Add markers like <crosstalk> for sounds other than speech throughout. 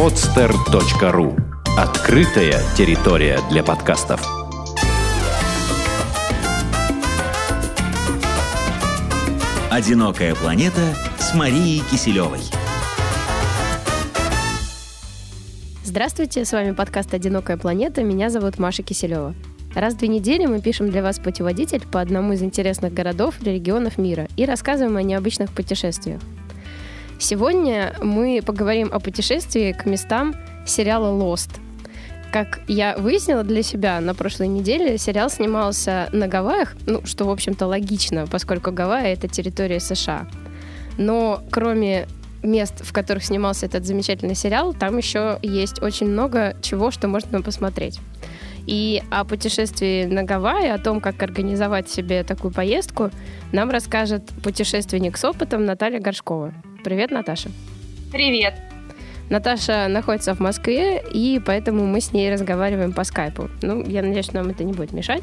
podster.ru Открытая территория для подкастов. «Одинокая планета» с Марией Киселевой. Здравствуйте, с вами подкаст «Одинокая планета». Меня зовут Маша Киселева. Раз в две недели мы пишем для вас путеводитель по одному из интересных городов или регионов мира и рассказываем о необычных путешествиях. Сегодня мы поговорим о путешествии к местам сериала Lost. Как я выяснила для себя на прошлой неделе, сериал снимался на Гавайях, ну, что, в общем-то, логично, поскольку Гавайи — это территория США. Но кроме мест, в которых снимался этот замечательный сериал, там еще есть очень много чего, что можно посмотреть. И о путешествии на Гавайи, о том, как организовать себе такую поездку, нам расскажет путешественник с опытом Наталья Горшкова. Привет, Наташа. Привет. Наташа находится в Москве, и поэтому мы с ней разговариваем по скайпу. Ну, я надеюсь, что нам это не будет мешать.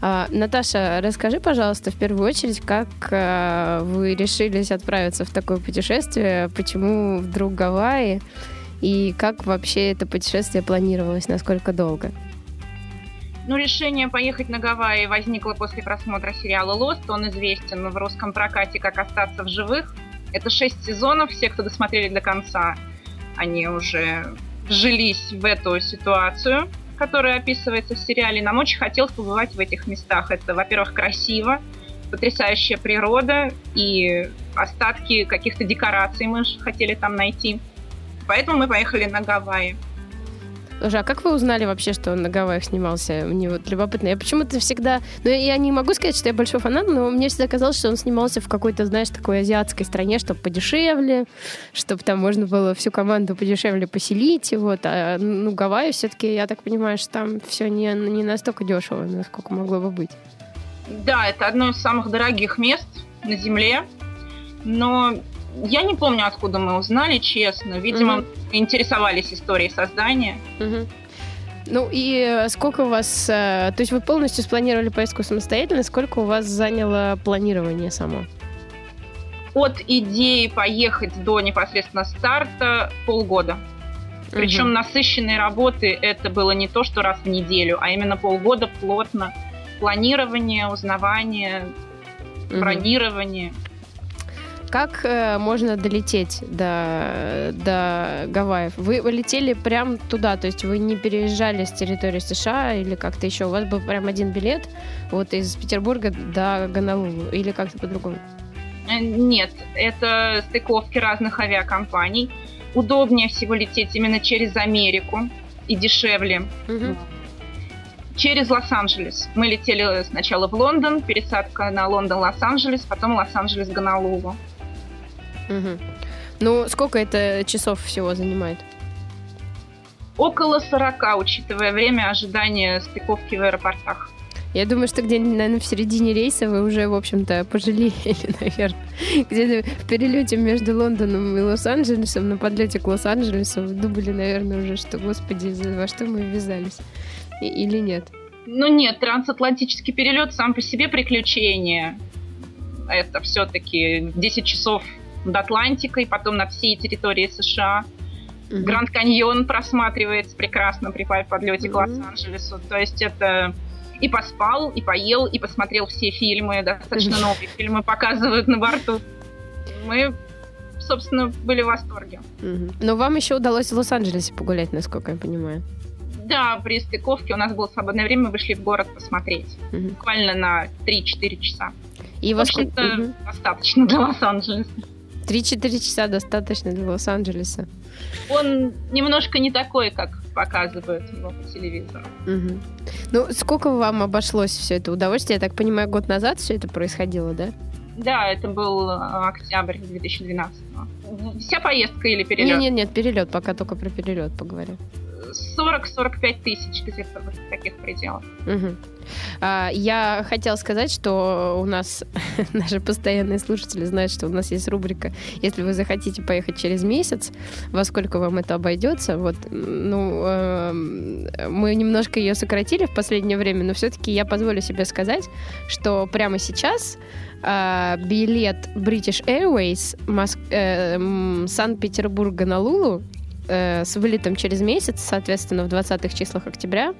А, Наташа, расскажи, пожалуйста, в первую очередь, как а, вы решились отправиться в такое путешествие, почему вдруг Гавайи, и как вообще это путешествие планировалось, насколько долго? Ну, решение поехать на Гавайи возникло после просмотра сериала «Лост». Он известен в русском прокате как «Остаться в живых». Это шесть сезонов, все, кто досмотрели до конца, они уже вжились в эту ситуацию, которая описывается в сериале. Нам очень хотелось побывать в этих местах. Это, во-первых, красиво, потрясающая природа и остатки каких-то декораций мы хотели там найти. Поэтому мы поехали на Гавайи. Слушай, а как вы узнали вообще, что он на Гавайях снимался? Мне вот любопытно. Я почему-то всегда... Ну, я не могу сказать, что я большой фанат, но мне всегда казалось, что он снимался в какой-то, знаешь, такой азиатской стране, чтобы подешевле, чтобы там можно было всю команду подешевле поселить. Вот. А, ну, Гавайи все-таки, я так понимаю, что там все не, не настолько дешево, насколько могло бы быть. Да, это одно из самых дорогих мест на Земле. Но я не помню, откуда мы узнали, честно. Видимо, угу. интересовались историей создания. Угу. Ну и сколько у вас... Э, то есть вы полностью спланировали поездку самостоятельно? Сколько у вас заняло планирование само? От идеи поехать до непосредственно старта полгода. Причем угу. насыщенной работы это было не то, что раз в неделю, а именно полгода плотно. Планирование, узнавание, угу. бронирование. Как э, можно долететь до, до Гавайев? Вы летели прям туда, то есть вы не переезжали с территории США или как-то еще? У вас был прям один билет вот из Петербурга до Гонолулу или как-то по-другому? Э, нет, это стыковки разных авиакомпаний. Удобнее всего лететь именно через Америку и дешевле. Угу. Через Лос-Анджелес. Мы летели сначала в Лондон, пересадка на Лондон-Лос-Анджелес, потом Лос-Анджелес-Гонолулу. Угу. Ну, сколько это часов всего занимает? Около 40, учитывая время ожидания стыковки в аэропортах. Я думаю, что где-нибудь, наверное, в середине рейса вы уже, в общем-то, пожалели, <laughs> наверное. Где-то в перелете между Лондоном и Лос-Анджелесом, на подлете к Лос-Анджелесу, вы думали, наверное, уже, что, господи, во что мы ввязались. И, или нет? Ну нет, трансатлантический перелет сам по себе приключение. Это все-таки 10 часов над Атлантикой, потом над всей территорией США. Mm-hmm. Гранд Каньон просматривается прекрасно при подлете mm-hmm. к Лос-Анджелесу. То есть это и поспал, и поел, и посмотрел все фильмы, достаточно новые фильмы показывают на борту. Мы, собственно, были в восторге. Но вам еще удалось в Лос-Анджелесе погулять, насколько я понимаю. Да, при стыковке у нас было свободное время, мы вышли в город посмотреть. Буквально на 3-4 часа. И в общем-то, достаточно для Лос-Анджелеса. 3-4 часа достаточно для Лос-Анджелеса. Он немножко не такой, как показывают его по телевизору. Угу. Ну, сколько вам обошлось все это удовольствие? Я так понимаю, год назад все это происходило, да? Да, это был э, октябрь 2012 Вся поездка или перелет? Нет, нет, нет, перелет, пока только про перелет поговорю. 40-45 тысяч где-то в таких пределах. Угу. А, я хотела сказать, что у нас <laughs> наши постоянные слушатели знают, что у нас есть рубрика «Если вы захотите поехать через месяц, во сколько вам это обойдется?» Вот, ну, э, мы немножко ее сократили в последнее время, но все-таки я позволю себе сказать, что прямо сейчас э, билет British Airways Моск... э, Санкт-Петербург Гонолулу э, с вылетом через месяц, соответственно, в 20-х числах октября,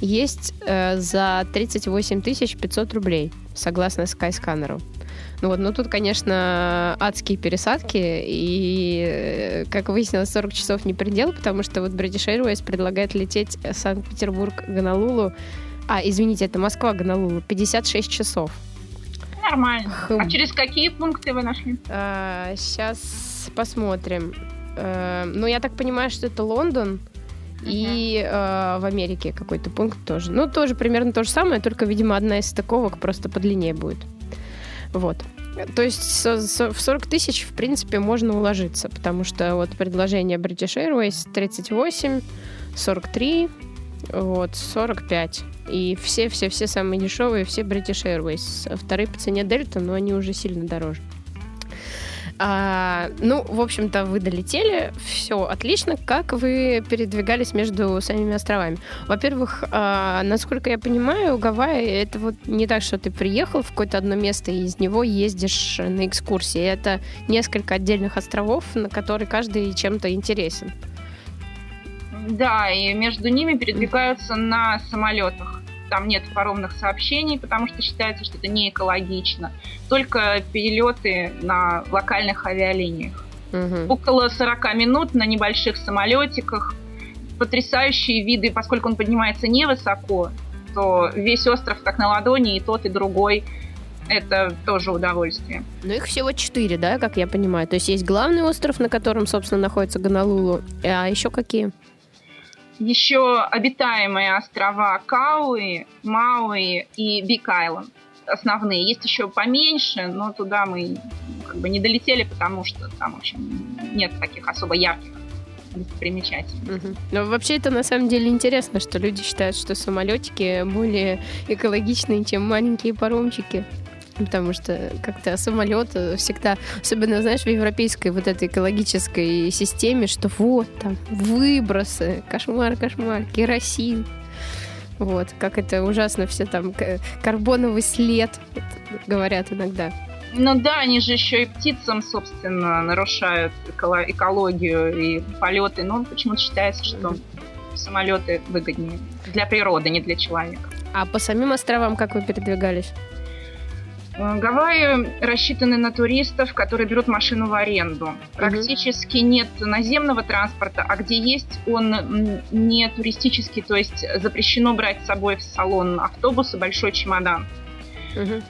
есть э, за 38 500 рублей, согласно Skyscanner. Ну вот, ну тут, конечно, адские пересадки, и, э, как выяснилось, 40 часов не предел, потому что вот British Airways предлагает лететь Санкт-Петербург-Гонолулу, а, извините, это Москва-Гонолулу, 56 часов. Нормально. Хм. А через какие пункты вы нашли? А, сейчас посмотрим. А, ну, я так понимаю, что это Лондон. И э, в Америке какой-то пункт тоже. Ну, тоже примерно то же самое, только, видимо, одна из стыковок просто подлиннее будет. Вот. То есть в 40 тысяч, в принципе, можно уложиться, потому что вот предложение British Airways 38, 43, вот, 45. И все-все-все самые дешевые, все British Airways. Вторые по цене Delta, но они уже сильно дороже. А, ну, в общем-то, вы долетели, все отлично. Как вы передвигались между самими островами? Во-первых, а, насколько я понимаю, Гавайи это вот не так, что ты приехал в какое-то одно место и из него ездишь на экскурсии. Это несколько отдельных островов, на которые каждый чем-то интересен. Да, и между ними передвигаются на самолетах там нет паромных сообщений, потому что считается, что это не экологично. Только перелеты на локальных авиалиниях. Угу. Около 40 минут на небольших самолетиках. Потрясающие виды, поскольку он поднимается невысоко, то весь остров как на ладони, и тот, и другой. Это тоже удовольствие. Ну, их всего четыре, да, как я понимаю. То есть есть главный остров, на котором, собственно, находится Гонолулу. А еще какие? Еще обитаемые острова Кауи, Мауи и Биг Айленд основные. Есть еще поменьше, но туда мы как бы не долетели, потому что там, в общем, нет таких особо ярких достопримечательностей. Угу. Но вообще это на самом деле интересно, что люди считают, что самолетики более экологичные, чем маленькие паромчики потому что как-то самолет всегда, особенно, знаешь, в европейской вот этой экологической системе, что вот там выбросы, кошмар, кошмар, керосин. Вот, как это ужасно все там, карбоновый след, говорят иногда. Ну да, они же еще и птицам, собственно, нарушают экологию и полеты. Но почему-то считается, что самолеты выгоднее для природы, не для человека. А по самим островам как вы передвигались? Э, Гавайи рассчитаны на туристов, которые берут машину в аренду. Практически нет наземного транспорта, а где есть, он не туристический, то есть запрещено брать с собой в салон автобуса большой чемодан. Угу.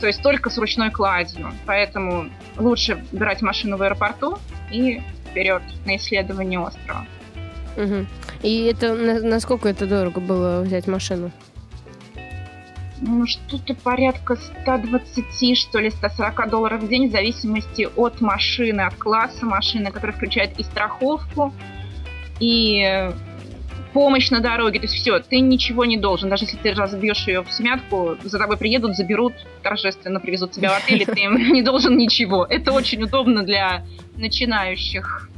То есть только с ручной кладью. Поэтому лучше брать машину в аэропорту и вперед на исследование острова. Угу. И это насколько это дорого было взять машину? Ну, что-то порядка 120, что ли, 140 долларов в день в зависимости от машины, от класса машины, которая включает и страховку, и помощь на дороге. То есть все, ты ничего не должен. Даже если ты разбьешь ее в смятку, за тобой приедут, заберут, торжественно привезут тебя в отель, и ты им <laughs> не должен ничего. Это очень удобно для начинающих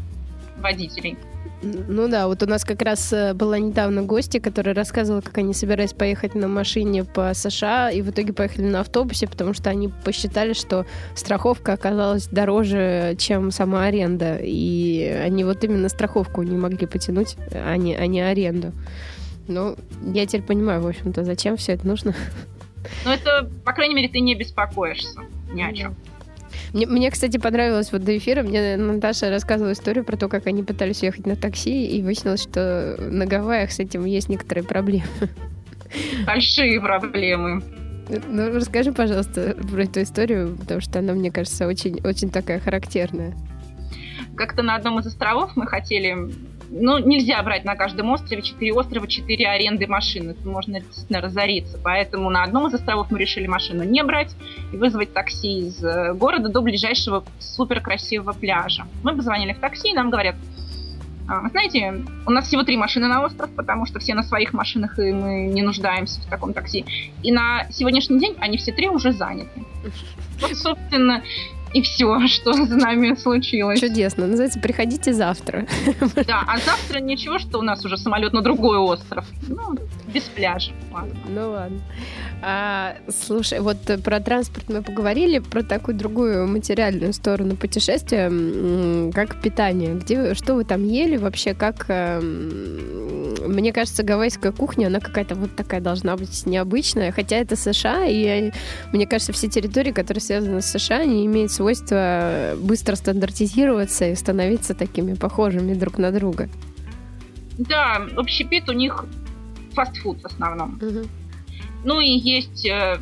водителей. Ну да, вот у нас как раз э, была недавно гостья, которая рассказывала, как они собирались поехать на машине по США, и в итоге поехали на автобусе, потому что они посчитали, что страховка оказалась дороже, чем сама аренда. И они вот именно страховку не могли потянуть, а не, а не аренду. Ну, я теперь понимаю, в общем-то, зачем все это нужно. Ну, это, по крайней мере, ты не беспокоишься ни о чем. Мне, мне, кстати, понравилось вот до эфира. Мне Наташа рассказывала историю про то, как они пытались уехать на такси, и выяснилось, что на Гавайях с этим есть некоторые проблемы. Большие проблемы. Ну, расскажи, пожалуйста, про эту историю, потому что она, мне кажется, очень, очень такая характерная. Как-то на одном из островов мы хотели ну, нельзя брать на каждом острове четыре острова, четыре аренды машин. Это можно действительно разориться. Поэтому на одном из островов мы решили машину не брать и вызвать такси из э, города до ближайшего супер красивого пляжа. Мы позвонили в такси, и нам говорят, «А, знаете, у нас всего три машины на остров, потому что все на своих машинах, и мы не нуждаемся в таком такси. И на сегодняшний день они все три уже заняты. Вот, собственно, И все, <laughs> что с нами случилось. Чудесно. Называется «Приходите завтра». <laughs> Да, а завтра ничего, что у нас уже самолет на другой остров. Ну, без пляжа. Ладно. Ну ладно. А, слушай, вот про транспорт мы поговорили, про такую другую материальную сторону путешествия, как питание. Где, что вы там ели вообще, как... Эм, мне кажется, гавайская кухня, она какая-то вот такая должна быть необычная, хотя это США, и мне кажется, все территории, которые связаны с США, они имеют свойство быстро стандартизироваться и становиться такими похожими друг на друга. Да, общепит у них фастфуд в основном. Угу. Ну и есть э,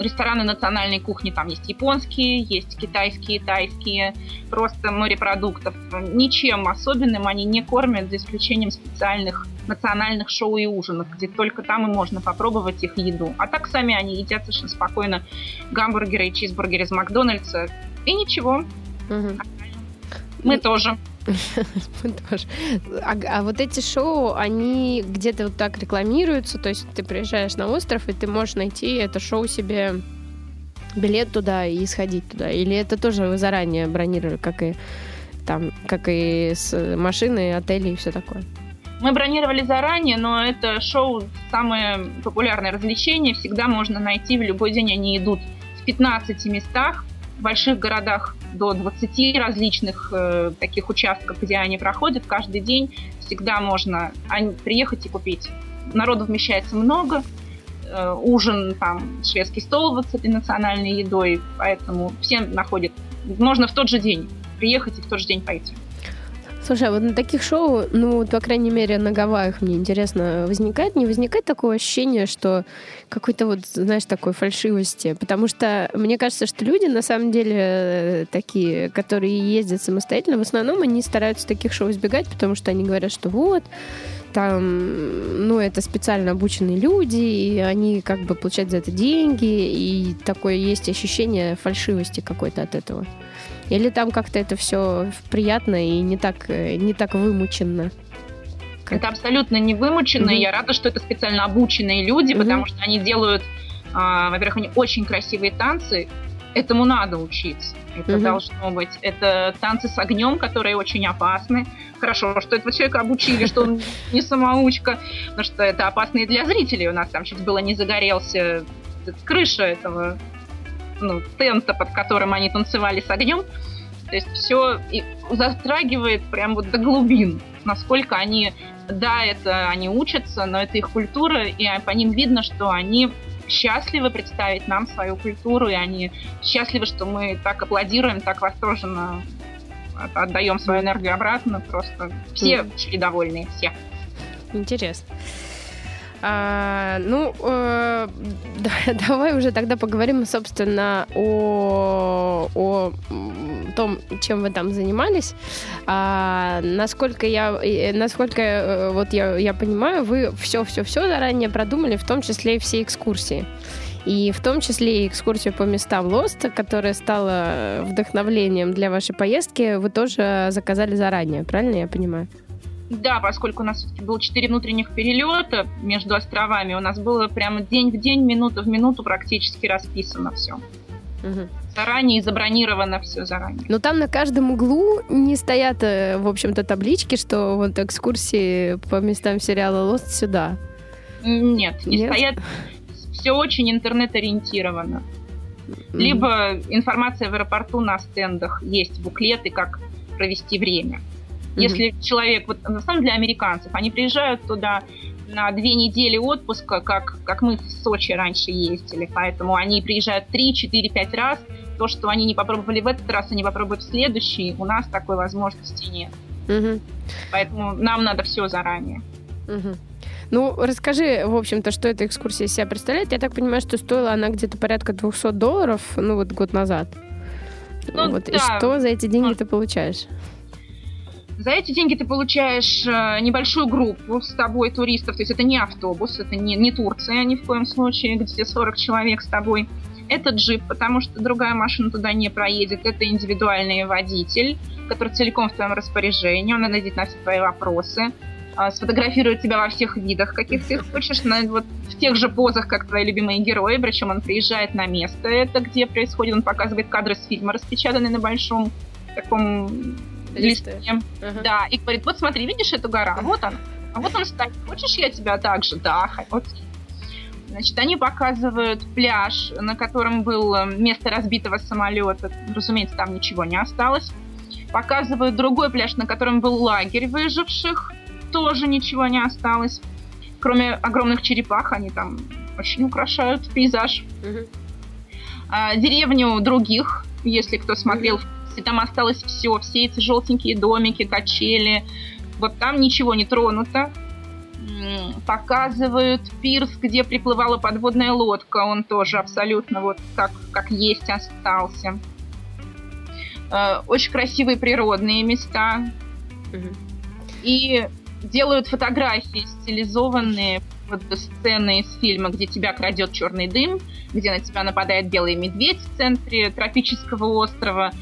рестораны национальной кухни, там есть японские, есть китайские, тайские, просто морепродуктов. Ничем особенным они не кормят, за исключением специальных национальных шоу и ужинов, где только там и можно попробовать их еду. А так сами они едят совершенно спокойно гамбургеры и чизбургеры из Макдональдса. И ничего. Угу. Мы тоже. <laughs> А, а вот эти шоу, они где-то вот так рекламируются, то есть ты приезжаешь на остров, и ты можешь найти это шоу себе билет туда и сходить туда? Или это тоже вы заранее бронировали, как и там, как и с машиной, отели и все такое? Мы бронировали заранее, но это шоу самое популярное развлечение. Всегда можно найти, в любой день они идут в 15 местах в больших городах до 20 различных э, таких участков, где они проходят каждый день. Всегда можно приехать и купить. Народу вмещается много, э, ужин, там, шведский стол вот с этой национальной едой, поэтому всем находят. Можно в тот же день приехать и в тот же день пойти. Слушай, а вот на таких шоу, ну, по крайней мере, на Гавайях, мне интересно, возникает, не возникает такое ощущение, что какой-то вот, знаешь, такой фальшивости? Потому что мне кажется, что люди, на самом деле, э, такие, которые ездят самостоятельно, в основном они стараются таких шоу избегать, потому что они говорят, что вот, там, ну, это специально обученные люди, и они как бы получают за это деньги, и такое есть ощущение фальшивости какой-то от этого. Или там как-то это все приятно и не так, э, не так вымученно? Это абсолютно не вымученно, mm-hmm. я рада, что это специально обученные люди, mm-hmm. потому что они делают, э, во-первых, они очень красивые танцы, этому надо учиться. Это mm-hmm. должно быть. Это танцы с огнем, которые очень опасны. Хорошо, что этого человека обучили, что он <laughs> не самоучка, потому что это опасно и для зрителей. У нас там чуть было не загорелся крыша этого ну, тента, под которым они танцевали с огнем. То есть все затрагивает прям вот до глубин, насколько они, да, это они учатся, но это их культура, и по ним видно, что они счастливы представить нам свою культуру, и они счастливы, что мы так аплодируем, так восторженно отдаем свою энергию обратно. Просто все mm. довольны, все. Интересно. А, ну, э, <laughs> да, давай уже тогда поговорим, собственно, о, о том, чем вы там занимались. А, насколько я, насколько э, вот я, я понимаю, вы все-все-все заранее продумали, в том числе и все экскурсии. И в том числе и экскурсию по местам Лоста, которая стала вдохновлением для вашей поездки, вы тоже заказали заранее, правильно я понимаю? Да, поскольку у нас было четыре внутренних перелета между островами, у нас было прямо день в день, минута в минуту практически расписано все. Угу. Заранее забронировано все заранее. Но там на каждом углу не стоят, э, в общем-то, таблички, что вот экскурсии по местам сериала Лост сюда. Нет, не Нет? стоят. Все очень интернет-ориентировано. Либо информация в аэропорту на стендах есть буклеты, как провести время. Mm-hmm. Если человек, вот на самом деле для американцев, они приезжают туда на две недели отпуска, как, как мы в Сочи раньше ездили, поэтому они приезжают 3, 4, 5 раз. То, что они не попробовали в этот раз, они попробуют в следующий, у нас такой возможности нет. Угу. Поэтому нам надо все заранее. Угу. Ну, расскажи, в общем-то, что эта экскурсия из себя представляет. Я так понимаю, что стоила она где-то порядка 200 долларов, ну, вот год назад. Ну, вот. Да. И что за эти деньги ну, ты получаешь? За эти деньги ты получаешь э, небольшую группу с тобой туристов, то есть это не автобус, это не, не Турция ни в коем случае, где 40 человек с тобой. Это джип, потому что другая машина туда не проедет. Это индивидуальный водитель, который целиком в твоем распоряжении. Он ответит на все твои вопросы. а, сфотографирует тебя во всех видах, каких ты хочешь, на, вот в тех же позах, как твои любимые герои, причем он приезжает на место, это где происходит, он показывает кадры с фильма, распечатанные на большом таком листе. Uh-huh. Да, и говорит, вот смотри, видишь эту гору? А вот он. А вот он стоит. Хочешь, я тебя так же? Да, окей. Значит, они показывают пляж, на котором было место разбитого самолета. Разумеется, там ничего не осталось. Показывают другой пляж, на котором был лагерь выживших. Тоже ничего не осталось. Кроме огромных черепах, они там очень украшают пейзаж. Угу. А, деревню других, если кто смотрел, угу. Там осталось все. Все эти желтенькие домики, качели. Вот там ничего не тронуто показывают пирс, где приплывала подводная лодка. Он тоже абсолютно вот как, как есть остался. Э, очень красивые природные места. И делают фотографии стилизованные вот сцены из фильма, где тебя крадет черный дым, где на тебя нападает белый медведь в центре тропического острова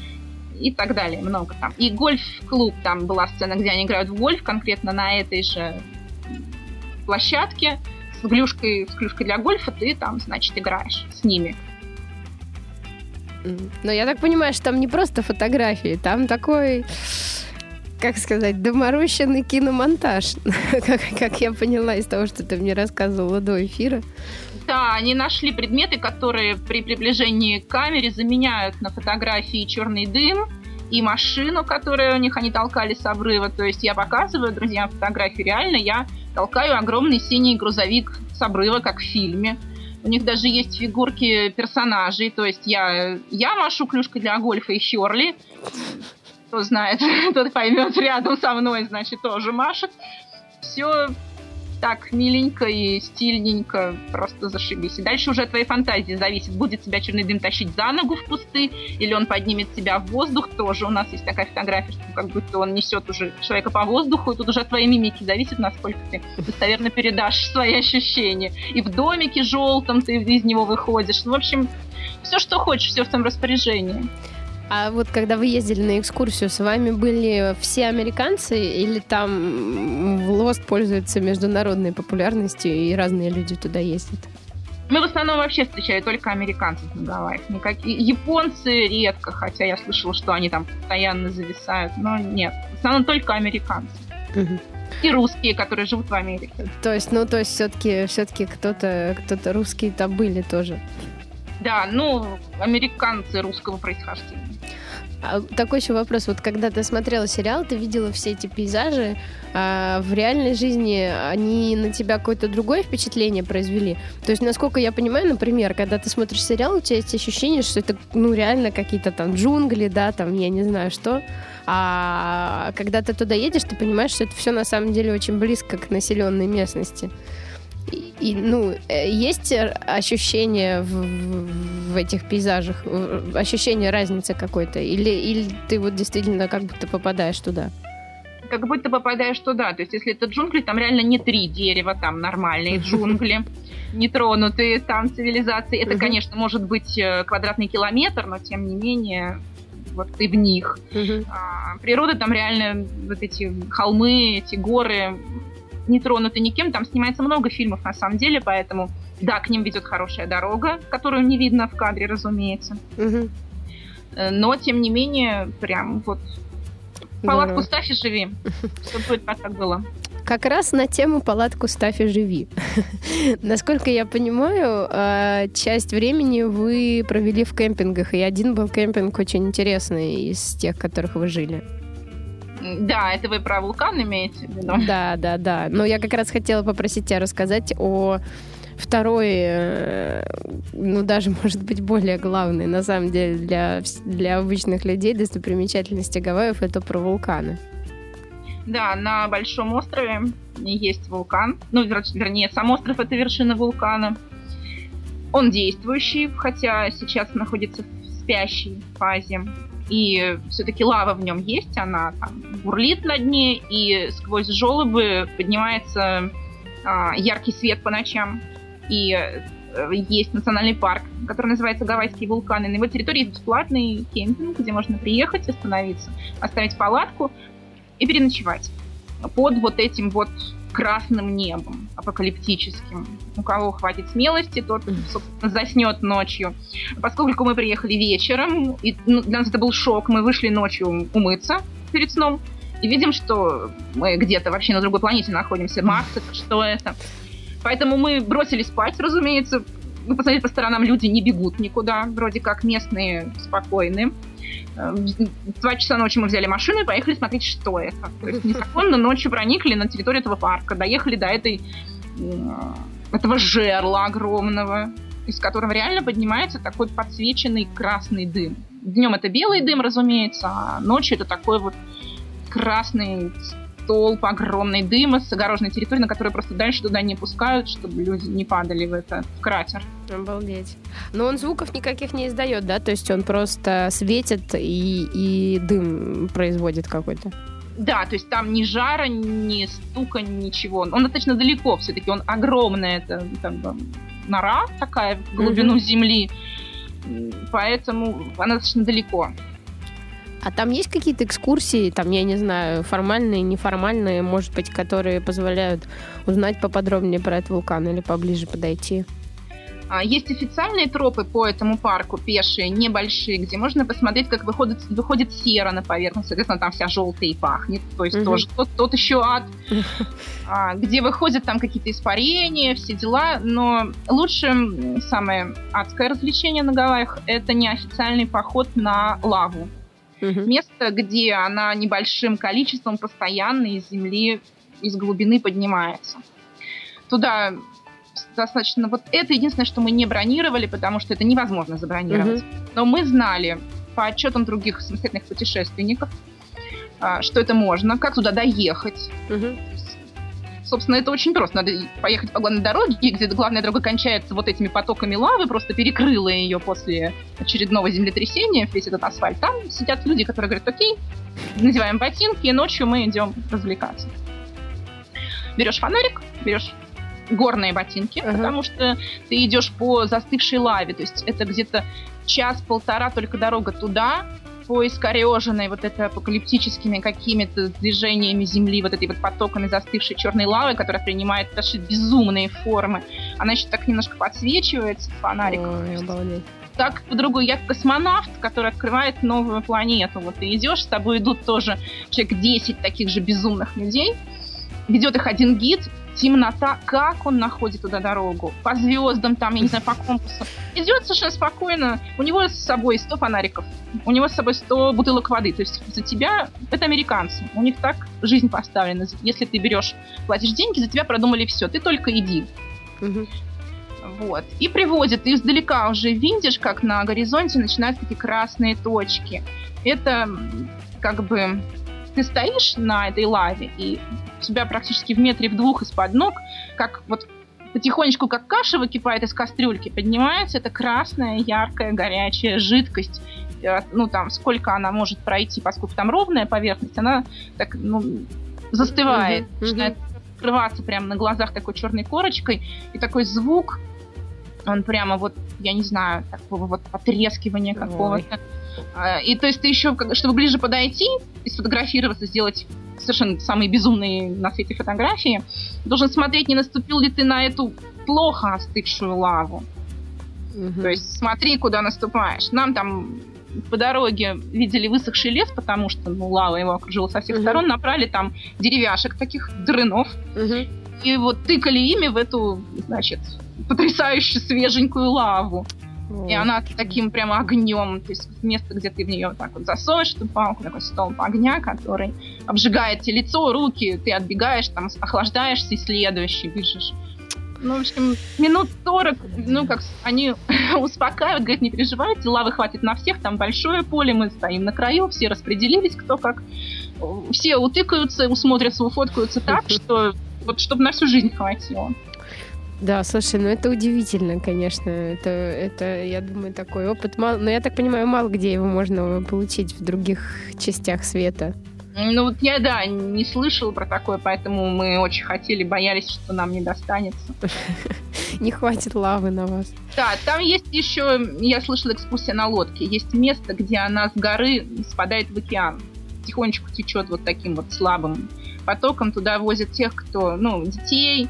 и так далее, много там. И гольф-клуб, там была сцена, где они играют в гольф, конкретно на этой же площадке с клюшкой, с клюшкой для гольфа, ты там, значит, играешь с ними. Но я так понимаю, что там не просто фотографии, там такой, как сказать, доморощенный киномонтаж, <laughs> как, как я поняла из того, что ты мне рассказывала до эфира. Да, они нашли предметы, которые при приближении к камере заменяют на фотографии черный дым, и машину, которую у них они толкали с обрыва. То есть я показываю друзьям фотографии реально, я толкаю огромный синий грузовик с обрыва, как в фильме. У них даже есть фигурки персонажей, то есть я, я машу клюшкой для гольфа и Херли. Кто знает, <laughs> тот поймет, рядом со мной, значит, тоже машет. Все так миленько и стильненько, просто зашибись. И дальше уже твоей фантазии зависит, будет тебя черный дым тащить за ногу в кусты, или он поднимет тебя в воздух, тоже у нас есть такая фотография, что как будто он несет уже человека по воздуху, и тут уже от твоей мимики зависит, насколько ты достоверно передашь свои ощущения. И в домике желтом ты из него выходишь. Ну, в общем, все, что хочешь, все в твоем распоряжении. А вот когда вы ездили на экскурсию, с вами были все американцы или там Лост пользуется международной популярностью и разные люди туда ездят? Мы в основном вообще встречали только американцев на Гавайях. Никакие... Японцы редко, хотя я слышала, что они там постоянно зависают. Но нет, в основном только американцы. Угу. И русские, которые живут в Америке. То есть, ну, то есть все-таки все-таки кто-то кто-то русские там были тоже. Да, ну, американцы русского происхождения. А такой еще вопрос. Вот когда ты смотрела сериал, ты видела все эти пейзажи, а в реальной жизни они на тебя какое-то другое впечатление произвели? То есть, насколько я понимаю, например, когда ты смотришь сериал, у тебя есть ощущение, что это, ну, реально какие-то там джунгли, да, там, я не знаю что. А когда ты туда едешь, ты понимаешь, что это все на самом деле очень близко к населенной местности. И, ну, э, есть ощущение в, в, в этих пейзажах, ощущение разницы какой-то? Или, или ты вот действительно как будто попадаешь туда? Как будто попадаешь туда. То есть, если это джунгли, там реально не три дерева, там нормальные <laughs> джунгли, нетронутые там цивилизации. Это, конечно, может быть э, квадратный километр, но тем не менее вот ты в них. А, природа там реально, вот эти холмы, эти горы, не тронуты никем. Там снимается много фильмов на самом деле, поэтому да, к ним ведет хорошая дорога, которую не видно в кадре, разумеется. Угу. Но, тем не менее, прям вот палатку ставь и живи. Чтобы будет так было. Как раз на тему палатку ставь и живи. <laughs> Насколько я понимаю, э, часть времени вы провели в кемпингах, и один был кемпинг очень интересный из тех, в которых вы жили. Да, это вы про вулкан имеете в виду? Да, да, да. Но я как раз хотела попросить тебя рассказать о второй, э, ну даже, <laughs> может быть, более главный, на самом деле, для, для обычных людей достопримечательности Гавайев, это про вулканы. Да, на Большом острове есть вулкан. Ну, вернее, сам остров — это вершина вулкана. Он действующий, хотя сейчас находится в спящей фазе и все-таки лава в нем есть, она там бурлит на дне, и сквозь желобы поднимается а, яркий свет по ночам. И э, есть национальный парк, который называется Гавайские вулканы. На его территории есть бесплатный кемпинг, где можно приехать, остановиться, оставить палатку и переночевать. под вот этим вот красным небом апокалиптическим. У кого хватит смелости, тот, собственно, заснет ночью. Поскольку мы приехали вечером, и ну, для нас это был шок, мы вышли ночью умыться перед сном, и видим, что мы где-то вообще на другой планете находимся. Марс, это что это? Поэтому мы бросили спать, разумеется. Ну, посмотреть по сторонам, люди не бегут никуда. Вроде как местные спокойные. Э, в два часа ночи мы взяли машину и поехали смотреть, что это. То есть незаконно ночью проникли на территорию этого парка, доехали до этой этого жерла огромного, из которого реально поднимается такой подсвеченный красный дым. Днем это белый дым, разумеется, а ночью это такой вот красный столб огромный дыма с огороженной территории, на которую просто дальше туда не пускают, чтобы люди не падали в этот в кратер. Обалдеть. Но он звуков никаких не издает, да? То есть он просто светит и, и дым производит какой-то. Да, то есть там ни жара, ни стука, ничего. Он достаточно далеко все-таки, он огромный, это как бы нора такая в глубину mm-hmm. земли, поэтому она достаточно далеко. А там есть какие-то экскурсии, там, я не знаю, формальные, неформальные, может быть, которые позволяют узнать поподробнее про этот вулкан или поближе подойти? А, есть официальные тропы по этому парку, пешие, небольшие, где можно посмотреть, как выходит, выходит сера на поверхность. Соответственно, там вся желтая и пахнет. То есть угу. тоже тот, тот еще ад. <laughs> А, где выходят там какие-то испарения, все дела. Но лучше самое адское развлечение на Гавайях – это неофициальный поход на лаву. Угу. Место, где она небольшим количеством постоянно из земли, из глубины поднимается. Туда достаточно... Вот это единственное, что мы не бронировали, потому что это невозможно забронировать. Угу. Но мы знали по отчетам других самостоятельных путешественников, а, что это можно, как туда доехать. Угу. Собственно, это очень просто. Надо поехать по главной дороге, где главная дорога кончается вот этими потоками лавы, просто перекрыла ее после очередного землетрясения, весь этот асфальт. Там сидят люди, которые говорят, окей, надеваем ботинки, и ночью мы идем развлекаться. Берешь фонарик, берешь горные ботинки, uh-huh. потому что ты идешь по застывшей лаве, то есть это где-то час-полтора только дорога туда, по искореженной вот это апокалиптическими какими-то движениями земли, вот этой вот потоками застывшей черной лавы, которая принимает даже безумные формы. Она еще так немножко подсвечивается фонариком. Ой, так по-другому. Я космонавт, который открывает новую планету. Вот ты идешь, с тобой идут тоже человек 10 таких же безумных людей. Ведет их один гид, темнота, как он находит туда дорогу? По звездам там, я не знаю, по компасу. Идет совершенно спокойно. У него с собой 100 фонариков. У него с собой 100 бутылок воды. То есть за тебя, это американцы. У них так жизнь поставлена. Если ты берешь, платишь деньги, за тебя продумали все. Ты только иди. Угу. Вот. И приводит, и издалека уже видишь, как на горизонте начинаются такие красные точки. Это как бы ты стоишь на этой лаве, и у тебя практически в метре в двух из-под ног, как вот потихонечку, как каша выкипает из кастрюльки, поднимается эта красная, яркая, горячая жидкость. Э, ну, там, сколько она может пройти, поскольку там ровная поверхность, она так, ну, застывает, mm-hmm. начинает открываться прямо на глазах такой черной корочкой, и такой звук, он прямо вот, я не знаю, такого вот потрескивания какого-то. А, и то есть ты еще, чтобы ближе подойти и сфотографироваться, сделать совершенно самые безумные на свете фотографии, должен смотреть, не наступил ли ты на эту плохо остывшую лаву. Угу. То есть смотри, куда наступаешь. Нам там по дороге видели высохший лес, потому что ну, лава его окружила со всех угу. сторон, направили там деревяшек таких дрынов. Угу. И вот тыкали ими в эту, значит, потрясающе свеженькую лаву. И она таким прямо огнем, то есть место, где ты в нее так вот засовываешь эту палку, такой столб огня, который обжигает тебе лицо, руки, ты отбегаешь, там охлаждаешься, и следующий бежишь. Ну, в общем, минут 40, ну, как они <laughs> успокаивают, говорят, не переживайте, лавы хватит на всех, там большое поле, мы стоим на краю, все распределились, кто как. Все утыкаются, усмотрятся, уфоткаются так, что вот чтобы на всю жизнь хватило. Да, слушай, ну это удивительно, конечно. Это, это, я думаю, такой опыт. Мало, но я так понимаю, мало где его можно получить в других частях света. Ну вот я, да, не слышала про такое, поэтому мы очень хотели, боялись, что нам не достанется. <laughs> Не хватит лавы на вас. Да, там есть еще, я слышала экскурсия на лодке, есть место, где она с горы спадает в океан. Тихонечку течет вот таким вот слабым потоком туда возят тех, кто, ну, детей,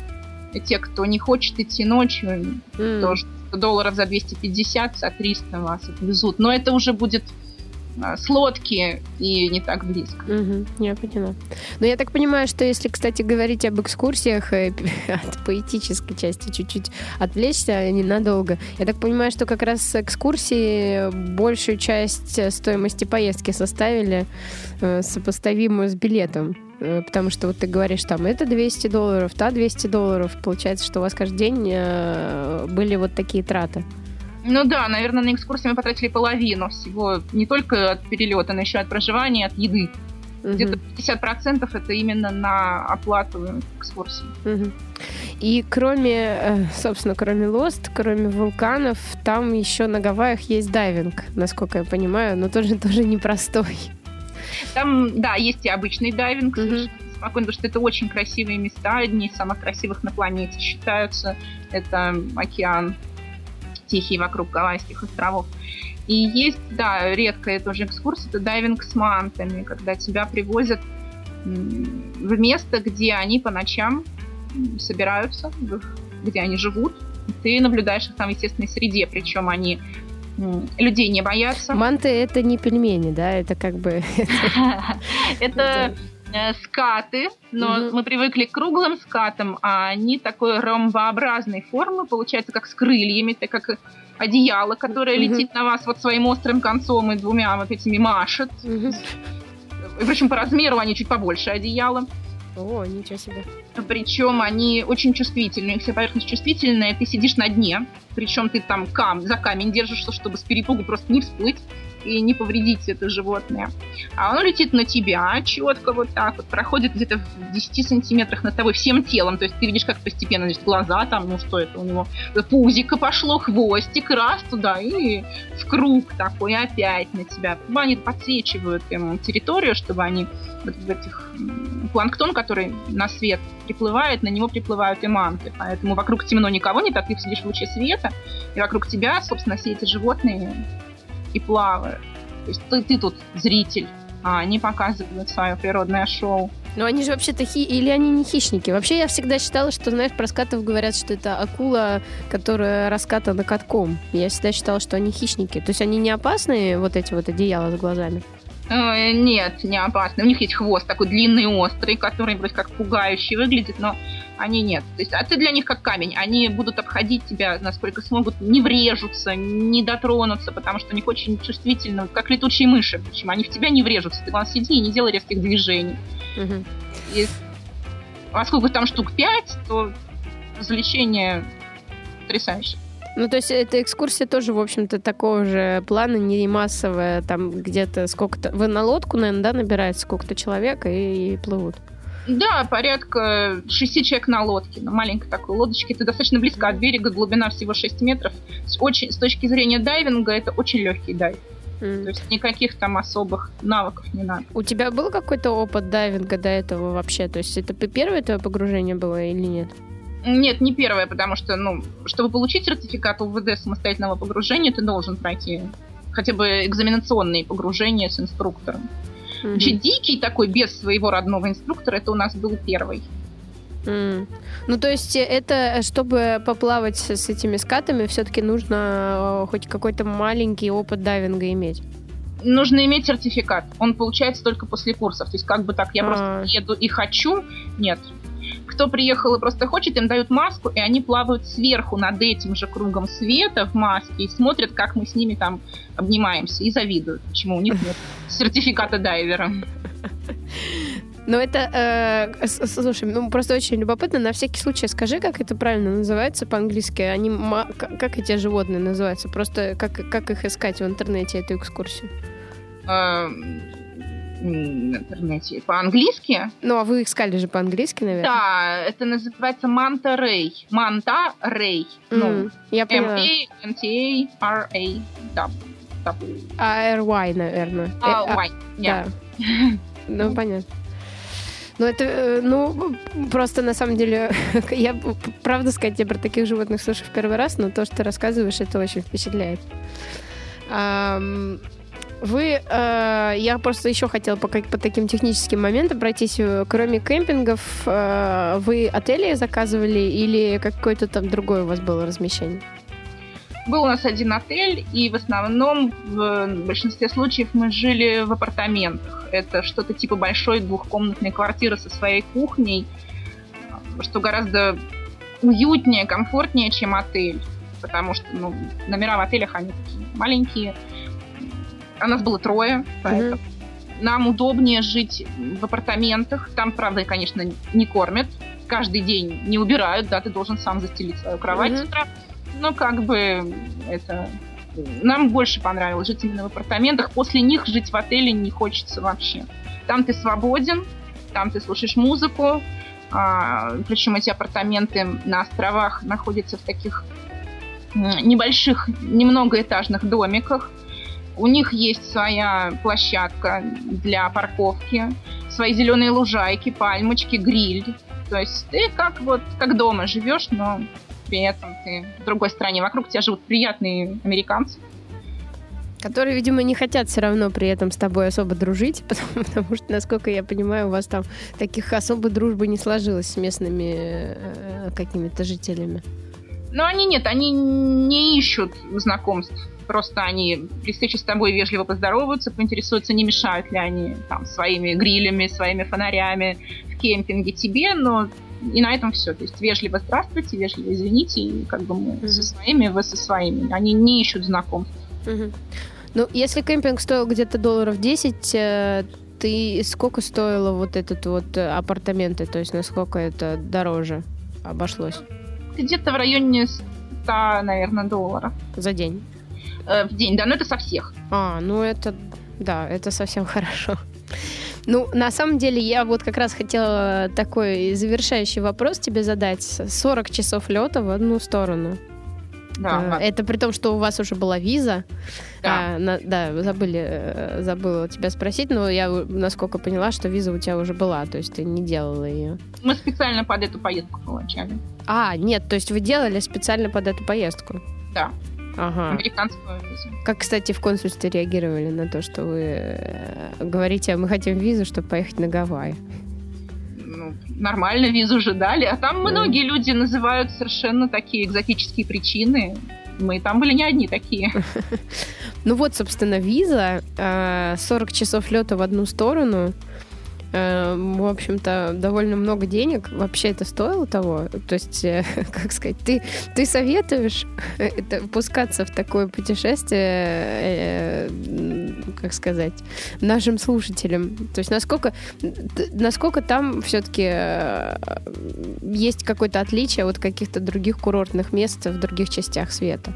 те, кто не хочет идти ночью, mm. тоже долларов за 250, за 300 вас отвезут. Но это уже будет с лодки и не так близко. Угу, я поняла. Но я так понимаю, что если, кстати, говорить об экскурсиях, э, <laughs> от поэтической части чуть-чуть отвлечься ненадолго, я так понимаю, что как раз экскурсии большую часть стоимости поездки составили э, сопоставимую с билетом. Э, потому что вот ты говоришь, там, это 200 долларов, та 200 долларов. Получается, что у вас каждый день были вот такие траты. Ну да, наверное, на экскурсии мы потратили половину всего. Не только от перелета, но еще от проживания, от еды. Угу. Где-то 50% это именно на оплату экскурсии. Угу. И кроме, э, собственно, кроме Лост, кроме вулканов, там еще на Гавайях есть дайвинг, насколько я понимаю, но тоже, <laughs> тоже непростой. Там, да, есть и обычный дайвинг, угу. спокойно, потому что это очень красивые места, одни из самых красивых на планете считаются. Это океан Тихий вокруг Гавайских островов. И есть, да, редкая тоже экскурсия, это дайвинг с мантами, когда тебя привозят в место, где они по ночам собираются, где они живут. Ты наблюдаешь их там в естественной среде, причем они людей не боятся. Манты это не пельмени, да, это как бы... <laughs> Это <laughs> скаты, но угу. мы привыкли к круглым скатам, а они такой ромбообразной формы, получается, как с крыльями, так как одеяло, которое угу. летит на вас вот своим острым концом и двумя вот этими машет. Угу. Причем по размеру они чуть побольше одеяла. О, ничего себе. Причем они очень чувствительные, вся поверхность чувствительная, ты сидишь на дне, причем ты там кам за камень держишься, чтобы с перепугу просто не всплыть и не повредить это животное. А оно летит на тебя четко вот так вот, проходит где-то в 10 сантиметрах над тобой всем телом. То есть ты видишь, как постепенно значит, глаза там, ну что это у него, пузико пошло, хвостик, раз туда и в круг такой опять на тебя. Они подсвечивают им территорию, чтобы они вот в этих планктон, который на свет приплывает, на него приплывают и манты. Поэтому вокруг темно никого нет, а ты сидишь в луче света, и вокруг тебя, собственно, все эти животные и плавают. То есть ты, ты тут зритель, а они показывают свое природное шоу. Но они же вообще-то хи... Или они не хищники? Вообще я всегда считала, что, знаешь, про скатов говорят, что это акула, которая раскатана катком. Я всегда считала, что они хищники. То есть они не опасные, вот эти вот одеяла с глазами? Э, нет, не опасные. У них есть хвост такой длинный, острый, который вроде как пугающий выглядит, но они нет. То есть, а ты для них как камень. Они будут обходить тебя, насколько смогут, не врежутся, не дотронуться, потому что у них очень чувствительно, как летучие мыши. Почему? Они в тебя не врежутся. Ты, главное, сиди и не делай резких движений. Угу. И поскольку там штук пять, то развлечение потрясающее. Ну, то есть эта экскурсия тоже, в общем-то, такого же плана, не массовая, там где-то сколько-то... Вы на лодку, наверное, да, набираете сколько-то человек и, и плывут? Да, порядка шести человек на лодке, на маленькой такой лодочке. Это достаточно близко от берега, глубина всего 6 метров. Очень, с точки зрения дайвинга это очень легкий дайв. Mm. То есть никаких там особых навыков не надо. У тебя был какой-то опыт дайвинга до этого вообще? То есть это первое твое погружение было или нет? Нет, не первое, потому что, ну, чтобы получить сертификат УВД самостоятельного погружения, ты должен пройти хотя бы экзаменационные погружения с инструктором. Mm-hmm. Вообще дикий такой, без своего родного инструктора, это у нас был первый. Mm. Ну, то есть это, чтобы поплавать с этими скатами, все-таки нужно э, хоть какой-то маленький опыт дайвинга иметь? Нужно иметь сертификат. Он получается только после курсов. То есть как бы так, я А-а-а. просто еду и хочу. Нет, кто приехал и просто хочет, им дают маску, и они плавают сверху над этим же кругом света в маске и смотрят, как мы с ними там обнимаемся и завидуют, почему у них нет <laughs> сертификата дайвера. Но это, э, слушай, ну просто очень любопытно. На всякий случай скажи, как это правильно называется по-английски. Они, как эти животные называются? Просто как, как их искать в интернете, эту экскурсию? Интернете по-английски. Ну, а вы искали же по-английски, наверное? Да, это называется Манта Рей. Манта Рей. Ну, я поняла. M-A-N-T-A-R-A. А-R-Y, наверное. А, Y, да. <laughs> Ну, понятно. Ну, это, э, ну, просто на самом деле, <laughs> я, правда сказать, я про таких животных слышу в первый раз, но то, что ты рассказываешь, это очень впечатляет. Вы, э, я просто еще хотела по, по таким техническим моментам пройтись. Кроме кемпингов, э, вы отели заказывали или какое-то там другое у вас было размещение? Был у нас один отель, и в основном в большинстве случаев мы жили в апартаментах. Это что-то типа большой двухкомнатной квартиры со своей кухней, что гораздо уютнее, комфортнее, чем отель. Потому что ну, номера в отелях, они маленькие. А нас было трое, поэтому mm-hmm. нам удобнее жить в апартаментах. Там, правда, конечно, не кормят. Каждый день не убирают, да, ты должен сам застелить свою кровать mm-hmm. с утра. Но как бы это нам больше понравилось жить именно в апартаментах. После них жить в отеле не хочется вообще. Там ты свободен, там ты слушаешь музыку. А, причем эти апартаменты на островах находятся в таких небольших, немногоэтажных домиках. У них есть своя площадка для парковки, свои зеленые лужайки, пальмочки, гриль. То есть ты как вот как дома живешь, но при этом ты в другой стране. Вокруг тебя живут приятные американцы. Которые, видимо, не хотят все равно при этом с тобой особо дружить, потому, <laughs> потому что, насколько я понимаю, у вас там таких особо дружбы не сложилось с местными э, какими-то жителями. Ну, они нет, они не ищут знакомств. Просто они при встрече с тобой вежливо поздороваются, поинтересуются, не мешают ли они там своими грилями, своими фонарями в кемпинге тебе, но и на этом все. То есть вежливо здравствуйте, вежливо извините, и как бы мы mm-hmm. со своими, вы со своими. Они не ищут знакомств. Mm-hmm. Ну, если кемпинг стоил где-то долларов 10, э, ты сколько стоило вот этот вот э, апартаменты? То есть насколько это дороже обошлось? Где-то в районе 100, наверное, долларов. За день? Э, в день, да, но это со всех. А, ну это, да, это совсем <laughs> хорошо. Ну, на самом деле, я вот как раз хотела такой завершающий вопрос тебе задать. 40 часов лета в одну сторону. Да, это при том, что у вас уже была виза. Да, а, на, да забыли, э, забыла тебя спросить, но я, насколько поняла, что виза у тебя уже была, то есть ты не делала ее. Мы специально под эту поездку получали. А, нет, то есть вы делали специально под эту поездку? Да. Ага. Американскую визу. Как, кстати, в консульстве реагировали на то, что вы э, говорите, мы хотим визу, чтобы поехать на Гавайи? Ну, нормально визу же дали. А там да. многие люди называют совершенно такие экзотические причины. Мы там были не одни такие. <laughs> Ну вот, собственно, виза, 40 э, часов лета в одну сторону – в общем-то, довольно много денег. Вообще это стоило того? То есть, э, <laughs> как сказать, ты, ты советуешь это, пускаться в такое путешествие, э, как сказать, нашим слушателям? То есть, насколько, насколько там все-таки э, есть какое-то отличие от каких-то других курортных мест в других частях света?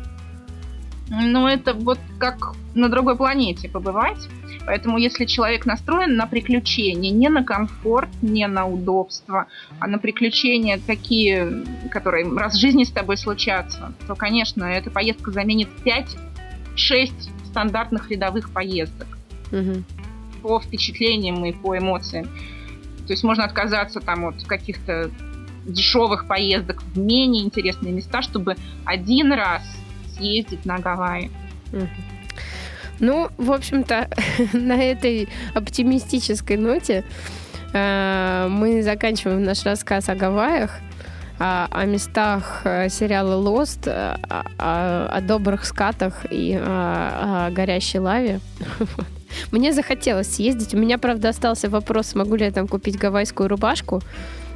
Ну, это вот как на другой планете побывать. Поэтому если человек настроен на приключения, не на комфорт, не на удобство, а на приключения такие, которые раз в жизни с тобой случатся, то, конечно, эта поездка заменит 5-6 стандартных рядовых поездок. Угу. По впечатлениям и по эмоциям. То есть можно отказаться там от каких-то дешевых поездок в менее интересные места, чтобы один раз съездить на Гавайи. Угу. Ну, в общем-то, <laughs> на этой оптимистической ноте э, мы заканчиваем наш рассказ о Гавайях, о, местах э, сериала Lost, о, о, добрых скатах и о, горящей лаве. <laughs> Мне захотелось съездить. У меня, правда, остался вопрос, смогу ли я там купить гавайскую рубашку.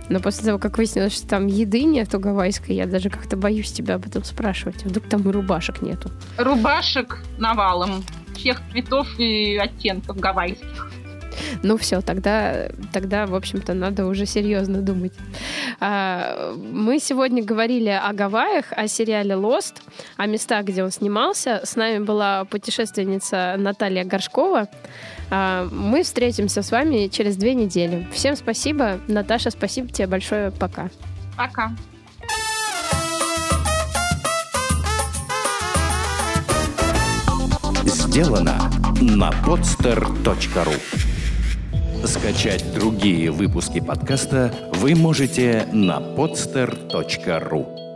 Но после того, как выяснилось, что там еды нету гавайской, я даже как-то боюсь тебя об этом спрашивать. Вдруг там и рубашек нету. Рубашек навалом. Всех цветов и оттенков гавайских. Ну все, тогда, тогда, в общем-то, надо уже серьезно думать. А, мы сегодня говорили о Гавайях, о сериале Lost, о местах, где он снимался. С нами была путешественница Наталья Горшкова. А, мы встретимся с вами через две недели. Всем спасибо. Наташа, спасибо тебе большое. Пока. Пока. Сделано на podster.ru Скачать другие выпуски подкаста вы можете на podster.ru